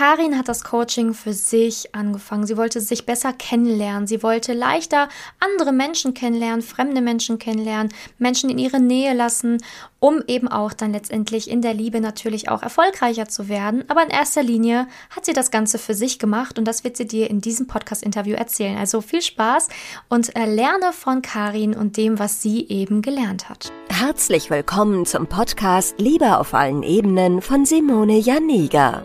Karin hat das Coaching für sich angefangen. Sie wollte sich besser kennenlernen. Sie wollte leichter andere Menschen kennenlernen, fremde Menschen kennenlernen, Menschen in ihre Nähe lassen, um eben auch dann letztendlich in der Liebe natürlich auch erfolgreicher zu werden. Aber in erster Linie hat sie das Ganze für sich gemacht und das wird sie dir in diesem Podcast-Interview erzählen. Also viel Spaß und äh, lerne von Karin und dem, was sie eben gelernt hat. Herzlich willkommen zum Podcast Liebe auf allen Ebenen von Simone Janiga.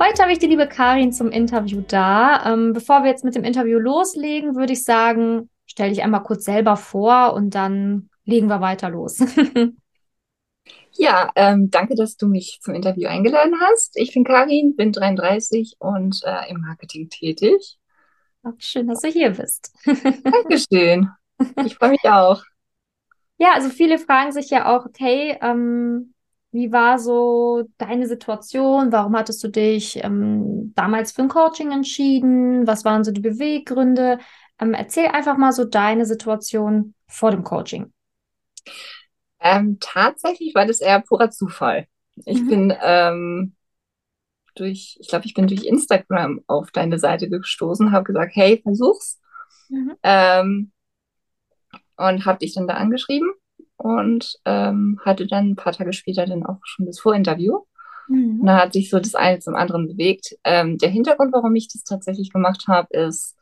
Heute habe ich die liebe Karin zum Interview da. Ähm, bevor wir jetzt mit dem Interview loslegen, würde ich sagen, stell dich einmal kurz selber vor und dann legen wir weiter los. ja, ähm, danke, dass du mich zum Interview eingeladen hast. Ich bin Karin, bin 33 und äh, im Marketing tätig. Schön, dass du hier bist. Dankeschön. Ich freue mich auch. Ja, also viele fragen sich ja auch, okay, ähm, wie war so deine Situation? Warum hattest du dich ähm, damals für ein Coaching entschieden? Was waren so die Beweggründe? Ähm, erzähl einfach mal so deine Situation vor dem Coaching. Ähm, tatsächlich war das eher purer Zufall. Ich mhm. bin ähm, durch, ich glaube, ich bin durch Instagram auf deine Seite gestoßen, habe gesagt, hey, versuch's. Mhm. Ähm, und habe dich dann da angeschrieben und ähm, hatte dann ein paar Tage später dann auch schon das Vorinterview. Mhm. Und da hat sich so das eine zum anderen bewegt. Ähm, der Hintergrund, warum ich das tatsächlich gemacht habe, ist,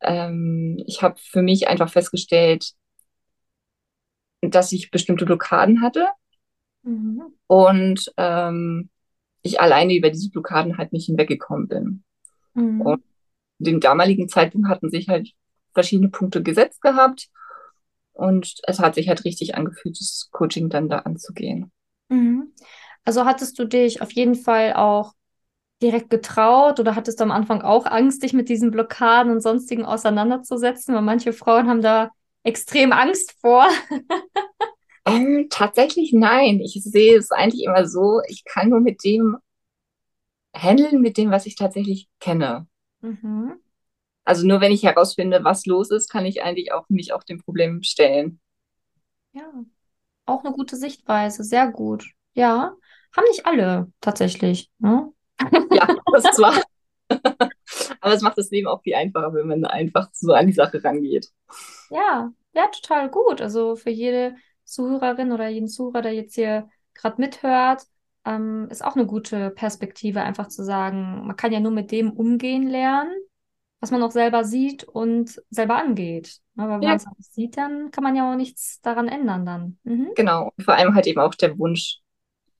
ähm, ich habe für mich einfach festgestellt, dass ich bestimmte Blockaden hatte mhm. und ähm, ich alleine über diese Blockaden halt nicht hinweggekommen bin. Mhm. Und dem damaligen Zeitpunkt hatten sich halt verschiedene Punkte gesetzt gehabt und es hat sich halt richtig angefühlt, das Coaching dann da anzugehen. Mhm. Also hattest du dich auf jeden Fall auch direkt getraut oder hattest du am Anfang auch Angst, dich mit diesen Blockaden und sonstigen auseinanderzusetzen? Weil manche Frauen haben da extrem Angst vor. ähm, tatsächlich nein. Ich sehe es eigentlich immer so, ich kann nur mit dem handeln, mit dem, was ich tatsächlich kenne. Mhm. Also nur wenn ich herausfinde, was los ist, kann ich eigentlich auch mich auch dem Problem stellen. Ja, auch eine gute Sichtweise, sehr gut. Ja, haben nicht alle tatsächlich. Ne? Ja, das ist zwar. Aber es macht das Leben auch viel einfacher, wenn man einfach so an die Sache rangeht. Ja, ja, total gut. Also für jede Zuhörerin oder jeden Zuhörer, der jetzt hier gerade mithört, ähm, ist auch eine gute Perspektive, einfach zu sagen, man kann ja nur mit dem umgehen lernen, was man auch selber sieht und selber angeht. Aber wenn ja. man es nicht sieht, dann kann man ja auch nichts daran ändern dann. Mhm. Genau, vor allem halt eben auch der Wunsch,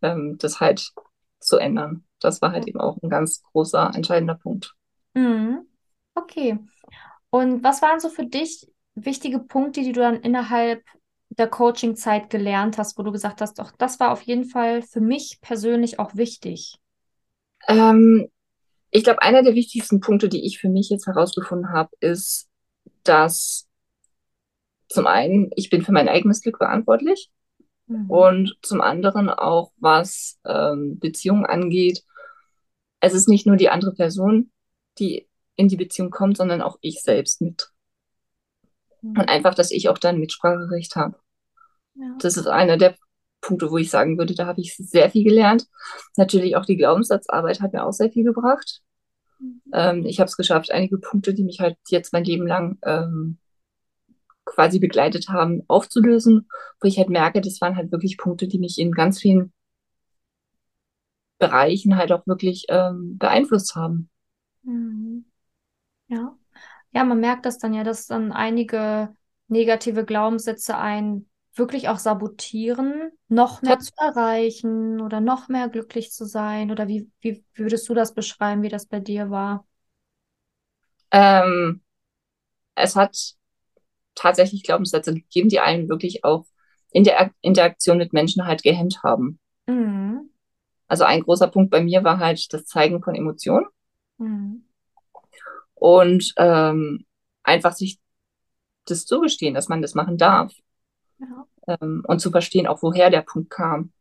ähm, das halt zu ändern. Das war halt eben auch ein ganz großer, entscheidender Punkt. Mhm. Okay. Und was waren so für dich wichtige Punkte, die du dann innerhalb der Coaching-Zeit gelernt hast, wo du gesagt hast, doch, das war auf jeden Fall für mich persönlich auch wichtig? Ähm, ich glaube, einer der wichtigsten Punkte, die ich für mich jetzt herausgefunden habe, ist, dass zum einen, ich bin für mein eigenes Glück verantwortlich mhm. und zum anderen auch, was ähm, Beziehungen angeht, es ist nicht nur die andere Person, die in die Beziehung kommt, sondern auch ich selbst mit. Mhm. Und einfach, dass ich auch dann Mitspracherecht habe. Ja. Das ist einer der Punkte, wo ich sagen würde, da habe ich sehr viel gelernt. Natürlich auch die Glaubenssatzarbeit hat mir auch sehr viel gebracht. Mhm. Ähm, ich habe es geschafft, einige Punkte, die mich halt jetzt mein Leben lang ähm, quasi begleitet haben, aufzulösen, wo ich halt merke, das waren halt wirklich Punkte, die mich in ganz vielen Bereichen halt auch wirklich ähm, beeinflusst haben. Mhm. Ja. Ja, man merkt das dann ja, dass dann einige negative Glaubenssätze ein wirklich auch sabotieren, noch mehr zu erreichen oder noch mehr glücklich zu sein? Oder wie, wie würdest du das beschreiben, wie das bei dir war? Ähm, es hat tatsächlich Glaubenssätze gegeben, die einen wirklich auch in der Interaktion mit Menschen halt gehemmt haben. Mhm. Also ein großer Punkt bei mir war halt das Zeigen von Emotionen. Mhm. Und ähm, einfach sich das zugestehen, dass man das machen darf. Ja. Ähm, und zu verstehen, auch woher der Punkt kam.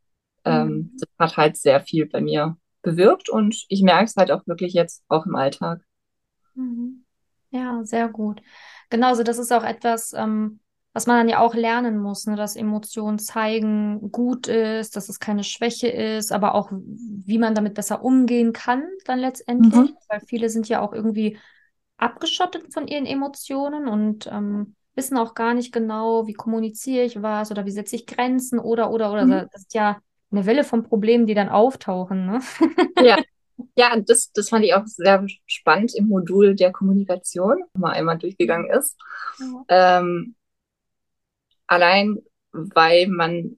Ähm, Mhm. das hat halt sehr viel bei mir bewirkt und ich merke es halt auch wirklich jetzt auch im Alltag. Mhm. Ja, sehr gut. Genauso, das ist auch etwas, ähm, was man dann ja auch lernen muss, ne? Dass Emotionen zeigen gut ist, dass es keine Schwäche ist, aber auch, wie man damit besser umgehen kann, dann letztendlich. Mhm. Weil viele sind ja auch irgendwie abgeschottet von ihren Emotionen und ähm, wissen auch gar nicht genau, wie kommuniziere ich was oder wie setze ich Grenzen oder, oder, oder. Mhm. Das ist ja eine Welle von Problemen, die dann auftauchen, ne? Ja, ja, das, das fand ich auch sehr spannend im Modul der Kommunikation, mal einmal durchgegangen ist. Ja. Ähm, allein, weil man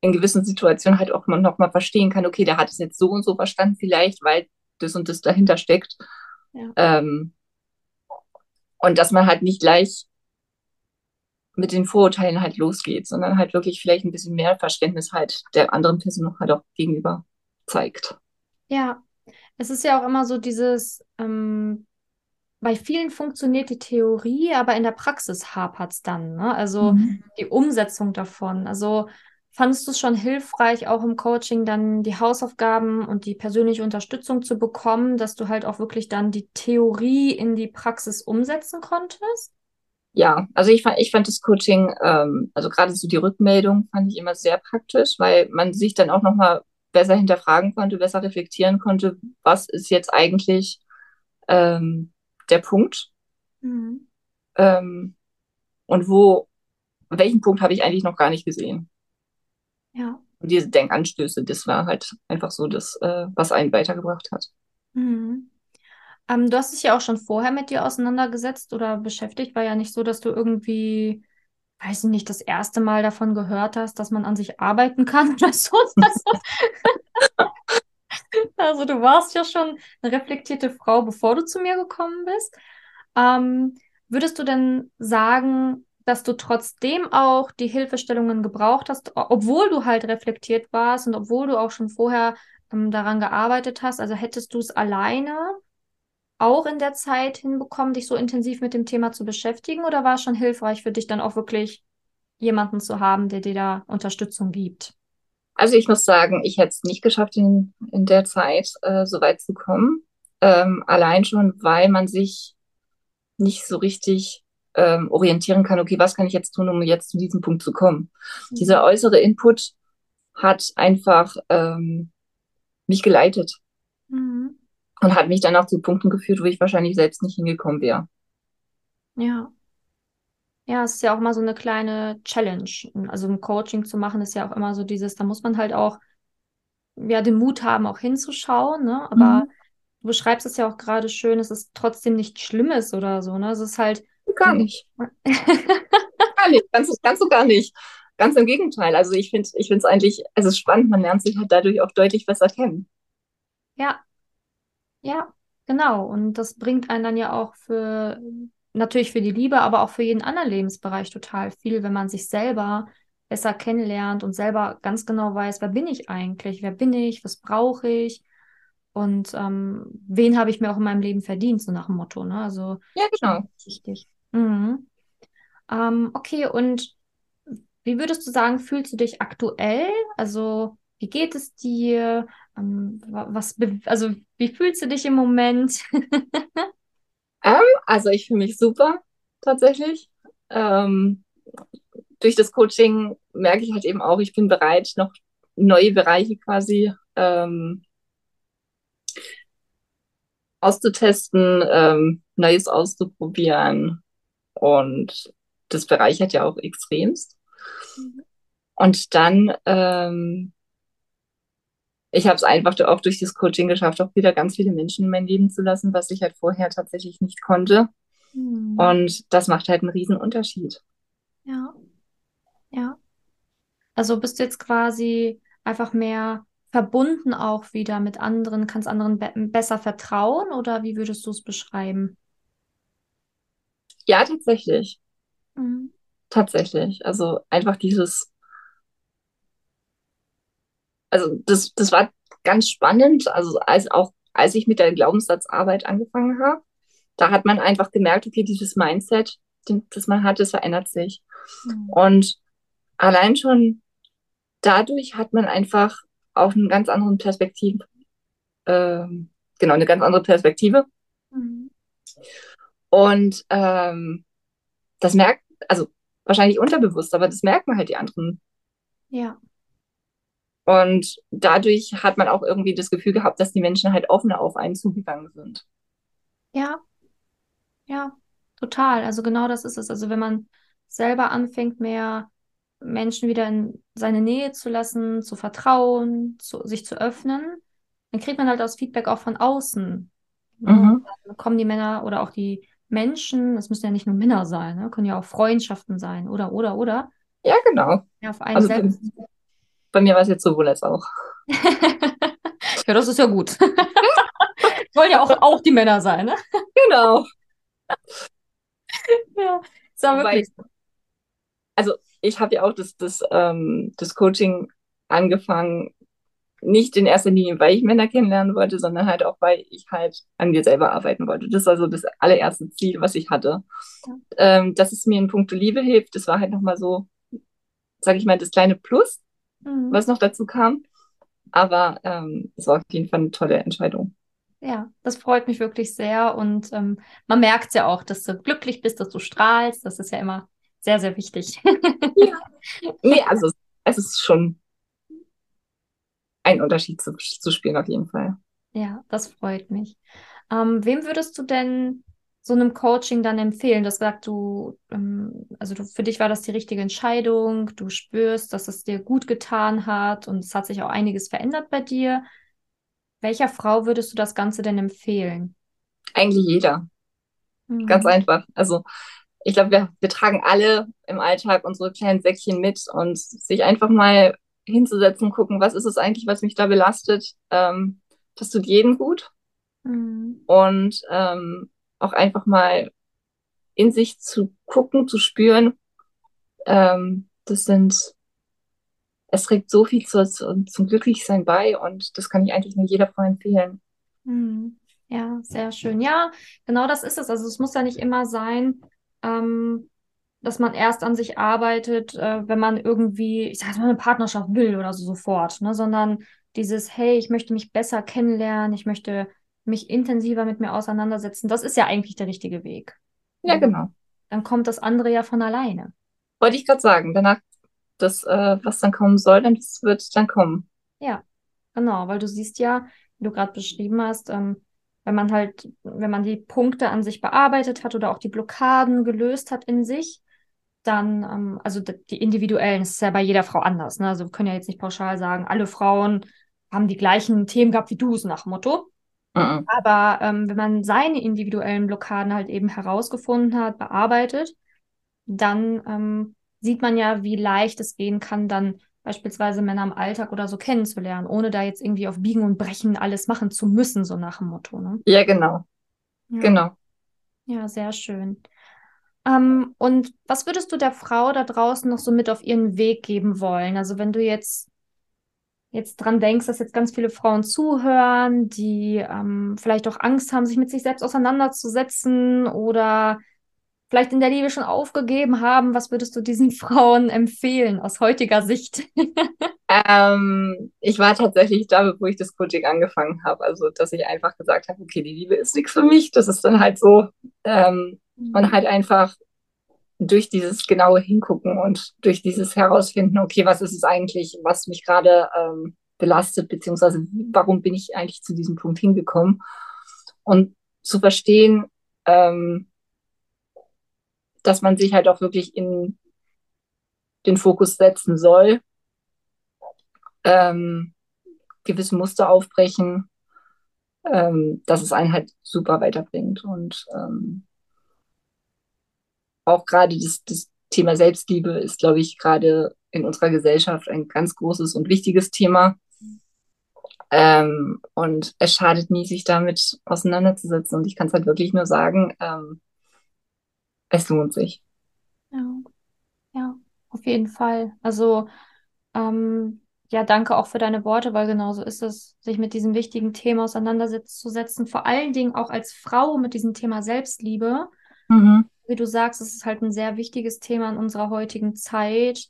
in gewissen Situationen halt auch noch mal verstehen kann, okay, der hat es jetzt so und so verstanden, vielleicht, weil das und das dahinter steckt. Ja. Ähm, und dass man halt nicht gleich mit den Vorurteilen halt losgeht, sondern halt wirklich vielleicht ein bisschen mehr Verständnis halt der anderen Person halt auch gegenüber zeigt. Ja, es ist ja auch immer so dieses, ähm, bei vielen funktioniert die Theorie, aber in der Praxis hapert es dann, ne? Also Mhm. die Umsetzung davon. Also fandest du es schon hilfreich, auch im Coaching dann die Hausaufgaben und die persönliche Unterstützung zu bekommen, dass du halt auch wirklich dann die Theorie in die Praxis umsetzen konntest? Ja, also ich fand, ich fand das Coaching, ähm, also gerade so die Rückmeldung fand ich immer sehr praktisch, weil man sich dann auch nochmal besser hinterfragen konnte, besser reflektieren konnte, was ist jetzt eigentlich ähm, der Punkt Mhm. ähm, und wo, welchen Punkt habe ich eigentlich noch gar nicht gesehen. Ja. Und diese Denkanstöße, das war halt einfach so das, äh, was einen weitergebracht hat. Mhm. Ähm, du hast dich ja auch schon vorher mit dir auseinandergesetzt oder beschäftigt. War ja nicht so, dass du irgendwie, weiß ich nicht, das erste Mal davon gehört hast, dass man an sich arbeiten kann oder so. Also du warst ja schon eine reflektierte Frau, bevor du zu mir gekommen bist. Ähm, würdest du denn sagen, dass du trotzdem auch die Hilfestellungen gebraucht hast, obwohl du halt reflektiert warst und obwohl du auch schon vorher ähm, daran gearbeitet hast? Also hättest du es alleine auch in der Zeit hinbekommen, dich so intensiv mit dem Thema zu beschäftigen, oder war es schon hilfreich für dich dann auch wirklich jemanden zu haben, der dir da Unterstützung gibt? Also ich muss sagen, ich hätte es nicht geschafft, in, in der Zeit äh, so weit zu kommen. Ähm, allein schon, weil man sich nicht so richtig ähm, orientieren kann, okay, was kann ich jetzt tun, um jetzt zu diesem Punkt zu kommen. Mhm. Dieser äußere Input hat einfach ähm, mich geleitet Mhm. Und hat mich dann auch zu Punkten geführt, wo ich wahrscheinlich selbst nicht hingekommen wäre. Ja. Ja, es ist ja auch mal so eine kleine Challenge. Also ein Coaching zu machen ist ja auch immer so dieses, da muss man halt auch ja den Mut haben, auch hinzuschauen, ne? Aber Mhm. du beschreibst es ja auch gerade schön, es ist trotzdem nichts Schlimmes oder so, ne? Es ist halt Gar nicht. Gar nicht. Ganz, ganz so gar nicht. Ganz im Gegenteil. Also ich finde, ich finde es eigentlich, es ist spannend, man lernt sich halt dadurch auch deutlich besser kennen. Ja, ja, genau. Und das bringt einen dann ja auch für, natürlich für die Liebe, aber auch für jeden anderen Lebensbereich total viel, wenn man sich selber besser kennenlernt und selber ganz genau weiß, wer bin ich eigentlich? Wer bin ich? Was brauche ich? Und ähm, wen habe ich mir auch in meinem Leben verdient, so nach dem Motto, ne? Also Ja, genau. schon wichtig. Mhm. Ähm, okay, und wie würdest du sagen, fühlst du dich aktuell? Also, wie geht es dir? Ähm, wa- was, also, wie fühlst du dich im Moment? Ähm, also ich fühle mich super, tatsächlich. Ähm, durch das Coaching merke ich halt eben auch, ich bin bereit, noch neue Bereiche quasi ähm, auszutesten, ähm, Neues auszuprobieren. Und das bereichert ja auch extremst. Und dann, ähm, ich habe es einfach auch durch das Coaching geschafft, auch wieder ganz viele Menschen in mein Leben zu lassen, was ich halt vorher tatsächlich nicht konnte. Hm, Und das macht halt einen riesen Unterschied. ja, ja. Also bist du jetzt quasi einfach mehr verbunden auch wieder mit anderen, kannst anderen be besser vertrauen oder wie würdest du es beschreiben? Ja, tatsächlich. Mhm. Tatsächlich. Also einfach dieses, also das, das war ganz spannend. Also als auch, als ich mit der Glaubenssatzarbeit angefangen habe, da hat man einfach gemerkt, okay, dieses Mindset, das man hat, das verändert sich. Mhm. Und allein schon dadurch hat man einfach auch einen ganz anderen Perspektiv, äh, genau, eine ganz andere Perspektive. Mhm. Und ähm, das merkt, also wahrscheinlich unterbewusst, aber das merken halt die anderen. Ja. Und dadurch hat man auch irgendwie das Gefühl gehabt, dass die Menschen halt offener auf einen zugegangen sind. Ja. Ja, total. Also genau das ist es. Also wenn man selber anfängt, mehr Menschen wieder in seine Nähe zu lassen, zu vertrauen, zu, sich zu öffnen, dann kriegt man halt das Feedback auch von außen. Mhm. Dann kommen die Männer oder auch die Menschen, das müssen ja nicht nur Männer sein, ne? können ja auch Freundschaften sein oder, oder, oder. Ja, genau. Ja, auf einen also selbst. Bei, mir war es jetzt sowohl als auch. ja, das ist ja gut. Wollen ja auch, auch die Männer sein, ne? Genau. ja, so wirklich. also ich habe ja auch das, das, ähm, das Coaching angefangen, nicht in erster Linie, weil ich Männer kennenlernen wollte, sondern halt auch, weil ich halt an mir selber arbeiten wollte. Das ist also das allererste Ziel, was ich hatte. Ja. Ähm, dass es mir in puncto Liebe hilft, das war halt nochmal so, sage ich mal, das kleine Plus, mhm. was noch dazu kam. Aber ähm, es war auf jeden Fall eine tolle Entscheidung. Ja, das freut mich wirklich sehr. Und ähm, man merkt ja auch, dass du glücklich bist, dass du strahlst. Das ist ja immer sehr, sehr wichtig. ja. Nee, also es ist schon ein Unterschied zu, zu spielen auf jeden Fall. Ja, das freut mich. Ähm, wem würdest du denn so einem Coaching dann empfehlen? Du hast gesagt, du, ähm, also du, für dich war das die richtige Entscheidung, du spürst, dass es dir gut getan hat und es hat sich auch einiges verändert bei dir. Welcher Frau würdest du das Ganze denn empfehlen? Eigentlich jeder. Mhm. Ganz einfach. Also ich glaube, wir, wir tragen alle im Alltag unsere kleinen Säckchen mit und sich einfach mal hinzusetzen, gucken, was ist es eigentlich, was mich da belastet. Ähm, das tut jedem gut. Mhm. Und ähm, auch einfach mal in sich zu gucken, zu spüren. Ähm, das sind, es trägt so viel zu, zu, zum Glücklichsein bei und das kann ich eigentlich nur jeder Frau empfehlen. Mhm. Ja, sehr schön. Ja, genau das ist es. Also es muss ja nicht immer sein, ähm, dass man erst an sich arbeitet, äh, wenn man irgendwie, ich sag mal, eine Partnerschaft will oder so sofort, ne? sondern dieses, hey, ich möchte mich besser kennenlernen, ich möchte mich intensiver mit mir auseinandersetzen, das ist ja eigentlich der richtige Weg. Ja, genau. Dann kommt das andere ja von alleine. Wollte ich gerade sagen, danach, das, äh, was dann kommen soll, dann das wird dann kommen. Ja, genau, weil du siehst ja, wie du gerade beschrieben hast, ähm, wenn man halt, wenn man die Punkte an sich bearbeitet hat oder auch die Blockaden gelöst hat in sich, dann, ähm, also die individuellen, das ist ja bei jeder Frau anders. Ne? Also wir können ja jetzt nicht pauschal sagen, alle Frauen haben die gleichen Themen gehabt wie du, es nach Motto. Mhm. Aber ähm, wenn man seine individuellen Blockaden halt eben herausgefunden hat, bearbeitet, dann ähm, sieht man ja, wie leicht es gehen kann, dann beispielsweise Männer im Alltag oder so kennenzulernen, ohne da jetzt irgendwie auf Biegen und Brechen alles machen zu müssen, so nach dem Motto. Ne? Ja, genau. Ja. Genau. Ja, sehr schön. Ähm, und was würdest du der Frau da draußen noch so mit auf ihren Weg geben wollen? Also wenn du jetzt jetzt dran denkst, dass jetzt ganz viele Frauen zuhören, die ähm, vielleicht auch Angst haben, sich mit sich selbst auseinanderzusetzen oder vielleicht in der Liebe schon aufgegeben haben, was würdest du diesen Frauen empfehlen aus heutiger Sicht? ähm, ich war tatsächlich da, bevor ich das Coaching angefangen habe. Also, dass ich einfach gesagt habe, okay, die Liebe ist nichts für mich. Das ist dann halt so. Ähm, und halt einfach durch dieses genaue Hingucken und durch dieses Herausfinden, okay, was ist es eigentlich, was mich gerade ähm, belastet, beziehungsweise warum bin ich eigentlich zu diesem Punkt hingekommen? Und zu verstehen, ähm, dass man sich halt auch wirklich in den Fokus setzen soll, ähm, gewisse Muster aufbrechen, ähm, dass es einen halt super weiterbringt und ähm, auch gerade das, das Thema Selbstliebe ist, glaube ich, gerade in unserer Gesellschaft ein ganz großes und wichtiges Thema. Ähm, und es schadet nie, sich damit auseinanderzusetzen. Und ich kann es halt wirklich nur sagen, ähm, es lohnt sich. Ja, ja, auf jeden Fall. Also ähm, ja, danke auch für deine Worte, weil genauso ist es, sich mit diesem wichtigen Thema auseinanderzusetzen. Vor allen Dingen auch als Frau mit diesem Thema Selbstliebe. Mhm. Wie du sagst, es ist halt ein sehr wichtiges Thema in unserer heutigen Zeit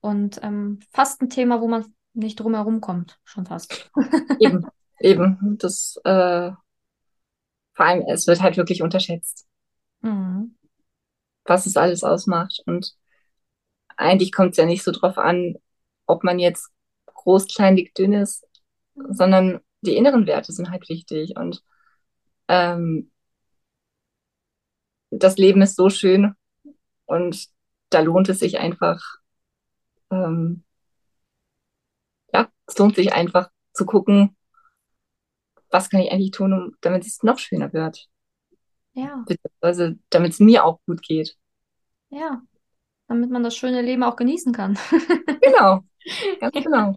und ähm, fast ein Thema, wo man nicht drum herum kommt, schon fast. Eben, eben. Das, äh, vor allem, es wird halt wirklich unterschätzt, mhm. was es alles ausmacht. Und eigentlich kommt es ja nicht so drauf an, ob man jetzt groß, klein, dick, dünn ist, sondern die inneren Werte sind halt wichtig. Und ähm, das Leben ist so schön und da lohnt es sich einfach, ähm, ja, es lohnt sich einfach zu gucken, was kann ich eigentlich tun, um, damit es noch schöner wird. Ja. Also damit es mir auch gut geht. Ja, damit man das schöne Leben auch genießen kann. genau, ganz genau.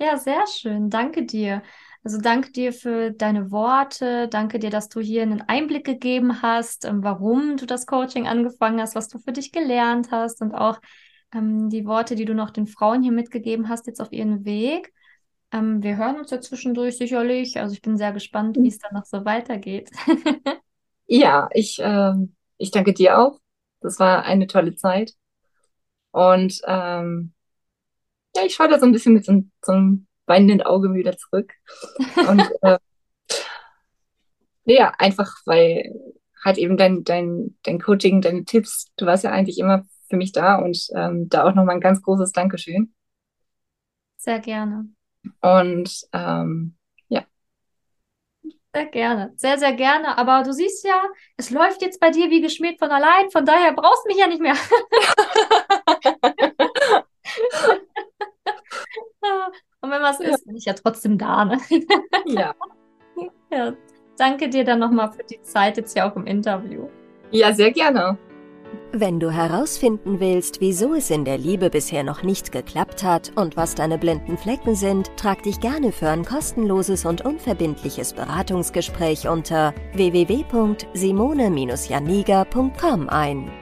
Ja, sehr schön. Danke dir. Also danke dir für deine Worte. Danke dir, dass du hier einen Einblick gegeben hast, ähm, warum du das Coaching angefangen hast, was du für dich gelernt hast und auch ähm, die Worte, die du noch den Frauen hier mitgegeben hast, jetzt auf ihren Weg. Ähm, wir hören uns ja zwischendurch sicherlich. Also ich bin sehr gespannt, wie es dann noch so weitergeht. ja, ich, äh, ich danke dir auch. Das war eine tolle Zeit. Und ähm, ja, ich schaue da so ein bisschen mit so, so einem weinenden Auge wieder zurück. Und äh, ja, einfach weil halt eben dein, dein, dein Coaching, deine Tipps, du warst ja eigentlich immer für mich da und ähm, da auch nochmal ein ganz großes Dankeschön. Sehr gerne. Und ähm, ja. Sehr gerne, sehr, sehr gerne. Aber du siehst ja, es läuft jetzt bei dir wie geschmiert von allein, von daher brauchst du mich ja nicht mehr. was ja. ist, bin ich ja trotzdem da. Ne? Ja. ja. Danke dir dann nochmal für die Zeit jetzt hier auch im Interview. Ja, sehr gerne. Wenn du herausfinden willst, wieso es in der Liebe bisher noch nicht geklappt hat und was deine blinden Flecken sind, trag dich gerne für ein kostenloses und unverbindliches Beratungsgespräch unter www.simone-janiga.com ein.